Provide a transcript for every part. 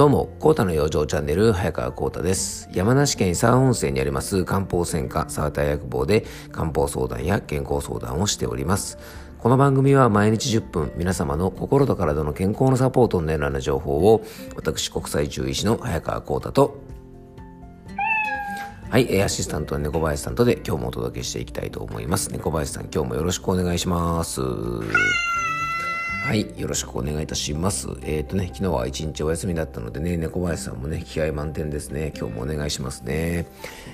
どうも、コータの養生チャンネル、早川コータです。山梨県伊沢温泉にあります漢方専科沢田薬房で漢方相談や健康相談をしております。この番組は毎日10分、皆様の心と体の健康のサポートを狙う情報を、私、国際中医師の早川コータと、はい、アシスタントの猫林さんとで今日もお届けしていきたいと思います。猫林さん、今日もよろしくお願いします。はい。よろしくお願いいたします。えっ、ー、とね、昨日は一日お休みだったのでね、猫林さんもね、気合満点ですね。今日もお願いしますね。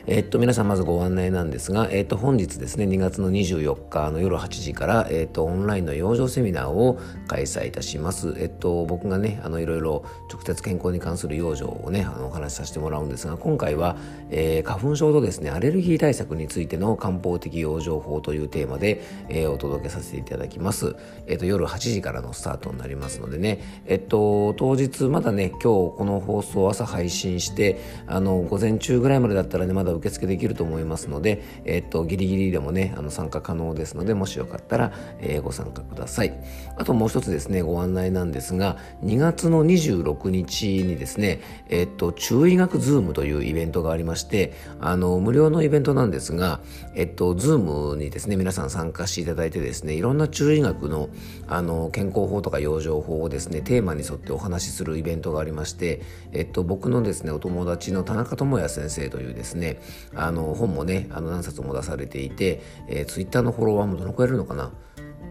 えっ、ー、と、皆さんまずご案内なんですが、えっ、ー、と、本日ですね、2月の24日の夜8時から、えっ、と、オンラインの養生セミナーを開催いたします。えっと、僕がね、あの、いろいろ直接健康に関する養生をね、あの、お話しさせてもらうんですが、今回は、え花粉症とですね、アレルギー対策についての漢方的養生法というテーマで、えお届けさせていただきます。えっと、夜8時からのスタートになります。のでね、えっと、当日まだね、今日この放送朝配信して、あの、午前中ぐらいまでだったらね、まだ受付できると思いますので、えっと、ギリギリでもね、あの、参加可能ですので、もしよかったら、えー、ご参加ください。あともう一つですね、ご案内なんですが、2月の26日にですね、えっと、中医学ズームというイベントがありまして、あの、無料のイベントなんですが、えっと、ズームにですね、皆さん参加していただいてですね、いろんな中医学の、あの、健康法とか養生情報をですねテーマに沿ってお話しするイベントがありまして、えっと、僕のですねお友達の田中智也先生というですねあの本もねあの何冊も出されていて、えー、ツイッターのフォロワーもどのくらいいるのかな？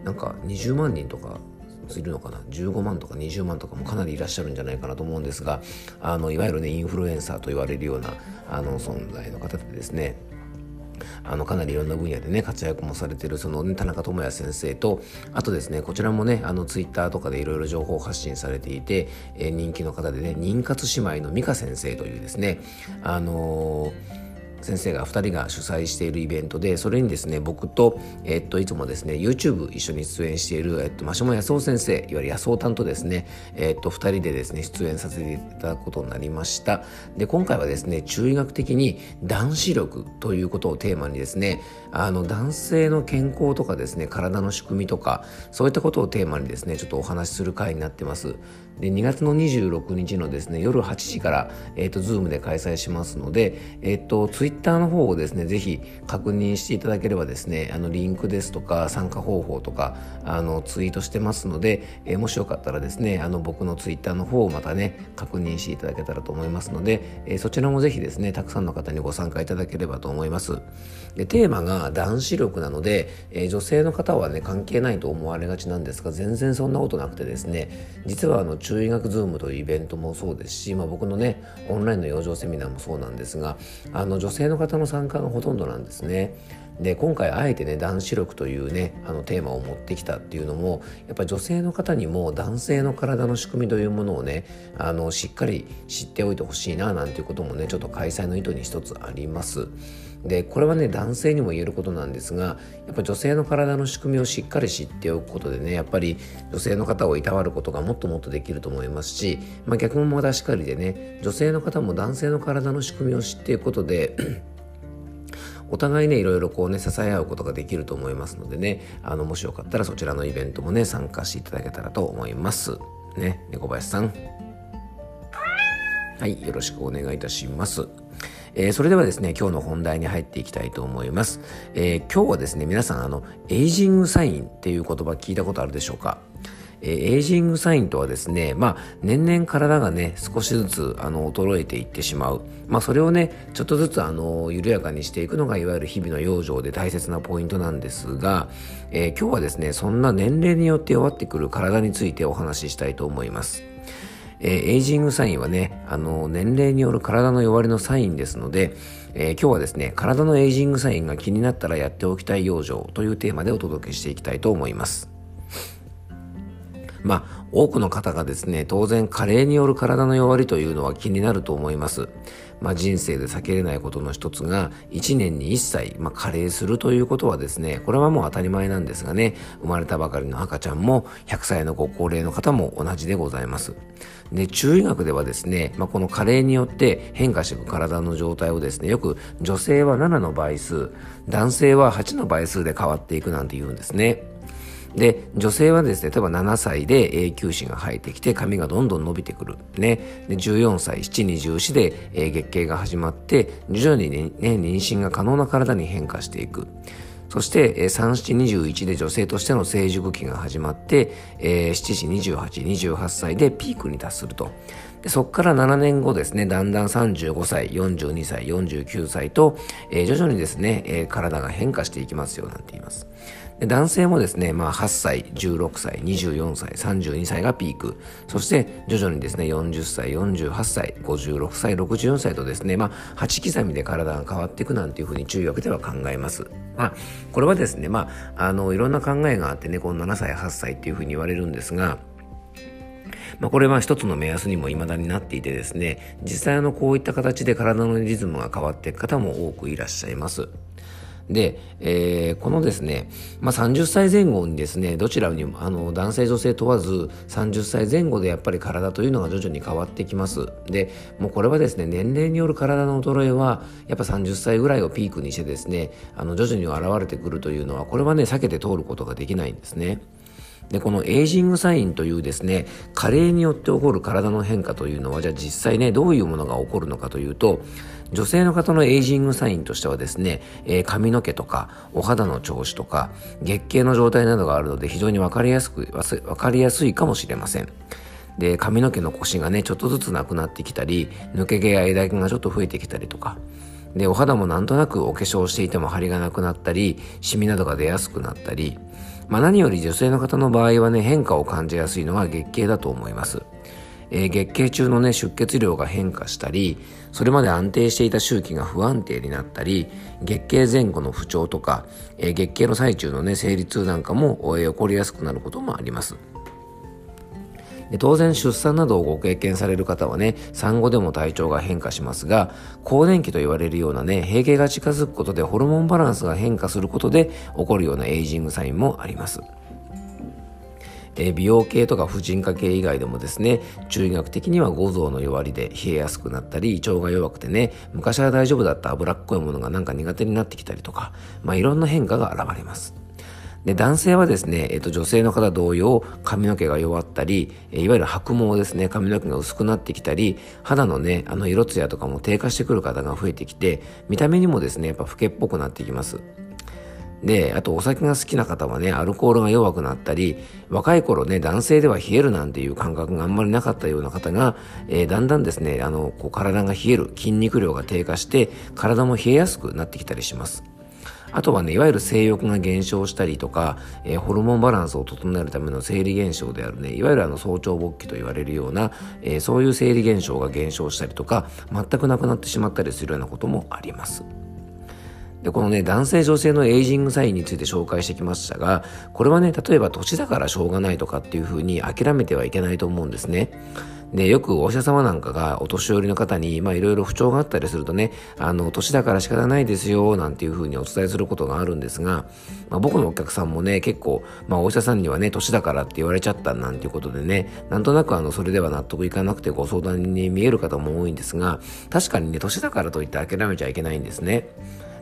なんか20万人とかいるのかな？15万とか20万とかもかなりいらっしゃるんじゃないかなと思うんですがあのいわゆるねインフルエンサーと言われるようなあの存在の方でですねあのかなりいろんな分野でね活躍もされてるその、ね、田中智也先生とあとですねこちらもねあのツイッターとかでいろいろ情報発信されていて、えー、人気の方でね妊活姉妹の美香先生というですねあのー先生が2人が主催しているイベントでそれにですね僕と、えっと、いつもですね YouTube 一緒に出演している、えっと、マシモ康夫先生いわゆる康夫担とですね、えっと、2人でですね出演させていただくことになりました。で今回はですね中医学的に男子力ということをテーマにですねあの男性の健康とかですね体の仕組みとかそういったことをテーマにですねちょっとお話しする回になってます。で2月の26日のですね夜8時から、えっと、ズームで開催しますので、えっと、ツイッターの方をですね、ぜひ確認していただければですね、あの、リンクですとか、参加方法とか、あの、ツイートしてますので、えー、もしよかったらですね、あの、僕のツイッターの方をまたね、確認していただけたらと思いますので、えー、そちらもぜひですね、たくさんの方にご参加いただければと思います。で、テーマが男子力なので、えー、女性の方はね、関係ないと思われがちなんですが、全然そんなことなくてですね、実はあの、中医学ズームというイベントもそうですし、まあ、僕のね、オンラインの養生セミナーもそうなんですが、あの、女性の方の参加がほとんどなんですね。で今回あえてね男子力というねあのテーマを持ってきたっていうのもやっぱ女性の方にも男性の体の仕組みというものをねあのしっかり知っておいてほしいななんていうこともねちょっと開催の意図に一つあります。でこれはね男性にも言えることなんですがやっぱ女性の体の仕組みをしっかり知っておくことでねやっぱり女性の方をいたわることがもっともっとできると思いますし、まあ、逆もまたしかりでね女性の方も男性の体の仕組みを知っていくことで お互いねいろいろこうね支え合うことができると思いますのでねあのもしよかったらそちらのイベントもね参加していただけたらと思います。ね猫林さん。はいよろしくお願いいたします。えー、それではですね、今日の本題に入っていきたいと思います。えー、今日はですね、皆さん、あの、エイジングサインっていう言葉聞いたことあるでしょうか？えエイジングサインとはですね、まあ、年々体がね、少しずつ、あの、衰えていってしまう。まあ、それをね、ちょっとずつ、あの、緩やかにしていくのが、いわゆる日々の養生で大切なポイントなんですが、えー、今日はですね、そんな年齢によって弱ってくる体についてお話ししたいと思います。えー、エイジングサインはね、あの、年齢による体の弱りのサインですので、えー、今日はですね、体のエイジングサインが気になったらやっておきたい養生というテーマでお届けしていきたいと思います。まあ、多くの方がですね、当然加齢による体の弱りというのは気になると思います。まあ、人生で避けれないことの一つが、1年に1歳、まあ、加齢するということはですね、これはもう当たり前なんですがね、生まれたばかりの赤ちゃんも、100歳のご高齢の方も同じでございます。で、中医学ではですね、まあ、この加齢によって変化していく体の状態をですね、よく女性は7の倍数、男性は8の倍数で変わっていくなんて言うんですね。で、女性はですね、例えば7歳で永久歯が生えてきて髪がどんどん伸びてくる。ね。で、14歳、7、20子で、月経が始まって、徐々にね、妊娠が可能な体に変化していく。そして、えー、3、7、21で女性としての成熟期が始まって、えー、7時28、28歳でピークに達すると。そこから7年後ですね、だんだん35歳、42歳、49歳と、えー、徐々にですね、えー、体が変化していきますよ、なんて言います。で男性もですね、まあ、8歳、16歳、24歳、32歳がピーク。そして徐々にですね、40歳、48歳、56歳、64歳とですね、まあ、8刻みで体が変わっていくなんていうふうに中学では考えます。まあ、これはですね、まあ、あの、いろんな考えがあってね、この7歳、8歳っていうふうに言われるんですが、まあ、これは一つの目安にも未だになっていてですね、実際のこういった形で体のリズムが変わっていく方も多くいらっしゃいます。で、えー、このですね、まあ、30歳前後にですね、どちらにも、あの、男性女性問わず、30歳前後でやっぱり体というのが徐々に変わってきます。で、もうこれはですね、年齢による体の衰えは、やっぱ30歳ぐらいをピークにしてですね、あの、徐々に現れてくるというのは、これはね、避けて通ることができないんですね。で、このエイジングサインというですね、加齢によって起こる体の変化というのは、じゃあ実際ね、どういうものが起こるのかというと、女性の方のエイジングサインとしてはですね、えー、髪の毛とか、お肌の調子とか、月経の状態などがあるので非常にわかりやすく、わかりやすいかもしれません。で、髪の毛のコシがね、ちょっとずつなくなってきたり、抜け毛や枝毛がちょっと増えてきたりとか、で、お肌もなんとなくお化粧していても張りがなくなったり、シミなどが出やすくなったり、まあ、何より女性の方の場合はね、変化を感じやすいのが月経だと思います。えー、月経中のね、出血量が変化したり、それまで安定していた周期が不安定になったり、月経前後の不調とか、えー、月経の最中のね、生理痛なんかも、え、起こりやすくなることもあります。当然出産などをご経験される方はね、産後でも体調が変化しますが、更年期と言われるようなね、閉経が近づくことでホルモンバランスが変化することで起こるようなエイジングサインもあります。え美容系とか婦人科系以外でもですね、中医学的には五臓の弱りで冷えやすくなったり、胃腸が弱くてね、昔は大丈夫だった脂っこいものがなんか苦手になってきたりとか、まあいろんな変化が現れます。で、男性はですね、えっ、と、女性の方同様、髪の毛が弱ったり、いわゆる白毛ですね、髪の毛が薄くなってきたり、肌のね、あの、色艶とかも低下してくる方が増えてきて、見た目にもですね、やっぱ老けっぽくなってきます。で、あとお酒が好きな方はね、アルコールが弱くなったり、若い頃ね、男性では冷えるなんていう感覚があんまりなかったような方が、えー、だんだんですね、あの、こう体が冷える、筋肉量が低下して、体も冷えやすくなってきたりします。あとはね、いわゆる性欲が減少したりとか、えー、ホルモンバランスを整えるための生理現象であるね、いわゆるあの早朝勃起と言われるような、えー、そういう生理現象が減少したりとか、全くなくなってしまったりするようなこともあります。で、このね、男性女性のエイジングサインについて紹介してきましたが、これはね、例えば年だからしょうがないとかっていうふうに諦めてはいけないと思うんですね。で、よくお医者様なんかがお年寄りの方に、まあいろいろ不調があったりするとね、あの、年だから仕方ないですよ、なんていうふうにお伝えすることがあるんですが、まあ僕のお客さんもね、結構、まあお医者さんにはね、年だからって言われちゃったなんていうことでね、なんとなくあの、それでは納得いかなくてご相談に見える方も多いんですが、確かにね、年だからといって諦めちゃいけないんですね。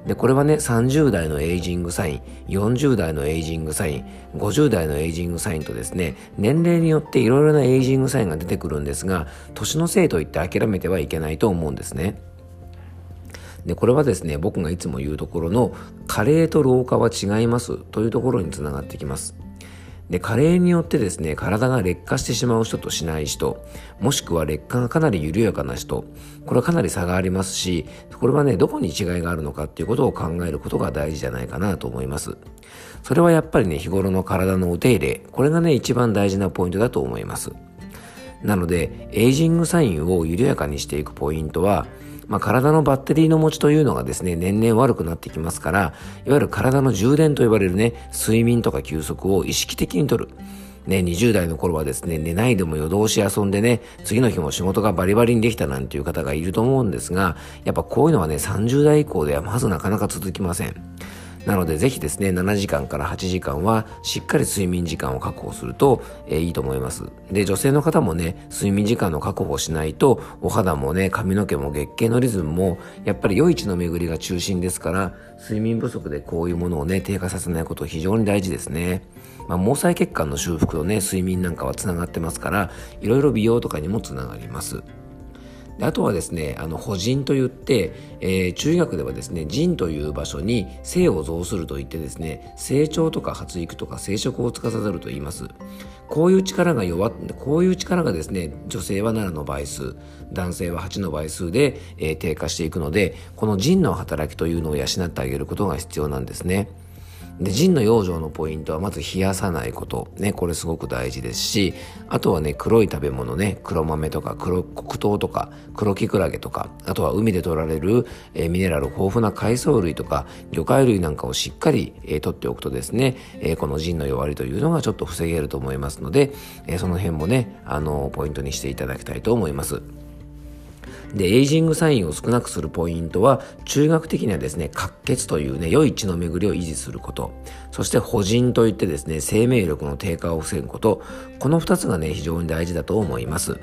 で、これはね、30代のエイジングサイン、40代のエイジングサイン、50代のエイジングサインとですね、年齢によっていろいろなエイジングサインが出てくるんですが、年のせいと言って諦めてはいけないと思うんですね。で、これはですね、僕がいつも言うところの、加齢と老化は違いますというところにつながってきます。で、加齢によってですね、体が劣化してしまう人としない人、もしくは劣化がかなり緩やかな人、これはかなり差がありますし、これはね、どこに違いがあるのかっていうことを考えることが大事じゃないかなと思います。それはやっぱりね、日頃の体のお手入れ、これがね、一番大事なポイントだと思います。なので、エイジングサインを緩やかにしていくポイントは、まあ、体のバッテリーの持ちというのがですね、年々悪くなってきますから、いわゆる体の充電と呼ばれるね、睡眠とか休息を意識的にとる。ね、20代の頃はですね、寝ないでも夜通し遊んでね、次の日も仕事がバリバリにできたなんていう方がいると思うんですが、やっぱこういうのはね、30代以降ではまずなかなか続きません。なのでぜひですね、7時間から8時間はしっかり睡眠時間を確保すると、えー、いいと思います。で、女性の方もね、睡眠時間の確保しないと、お肌もね、髪の毛も月経のリズムも、やっぱり良い血の巡りが中心ですから、睡眠不足でこういうものをね、低下させないこと非常に大事ですね。まあ、毛細血管の修復とね、睡眠なんかはつながってますから、いろいろ美容とかにもつながります。であとはですね、あの、補人といって、えー、中学ではですね、腎という場所に性を増するといってですね、成長とか発育とか生殖を司ると言います。こういう力が弱っ、こういう力がですね、女性は7の倍数、男性は8の倍数で、えー、低下していくので、この腎の働きというのを養ってあげることが必要なんですね。で、腎の養生のポイントはまず冷やさないこと。ね、これすごく大事ですし、あとはね、黒い食べ物ね、黒豆とか黒黒糖とか黒キクラゲとか、あとは海で取られる、えー、ミネラル豊富な海藻類とか魚介類なんかをしっかり、えー、取っておくとですね、えー、この腎の弱りというのがちょっと防げると思いますので、えその辺もね、あの、ポイントにしていただきたいと思います。で、エイジングサインを少なくするポイントは、中学的にはですね、滑血というね、良い血の巡りを維持すること。そして、補人といってですね、生命力の低下を防ぐこと。この2つがね、非常に大事だと思います。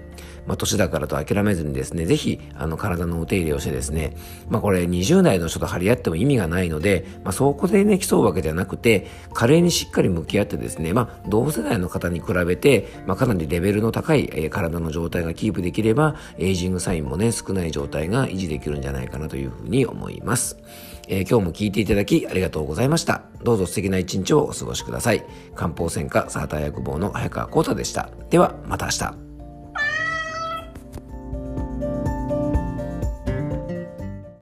まあ、年だからと諦めずにですね、ぜひ、あの、体のお手入れをしてですね、まあ、これ20代の人と張り合っても意味がないので、まあ、そこでね、競うわけじゃなくて、加齢にしっかり向き合ってですね、まあ、同世代の方に比べて、まあ、かなりレベルの高い、えー、体の状態がキープできれば、エイジングサインもね、少ない状態が維持できるんじゃないかなというふうに思います。えー、今日も聞いていただきありがとうございました。どうぞ素敵な一日をお過ごしください。漢方専科サーター薬房の早川幸太でした。では、また明日。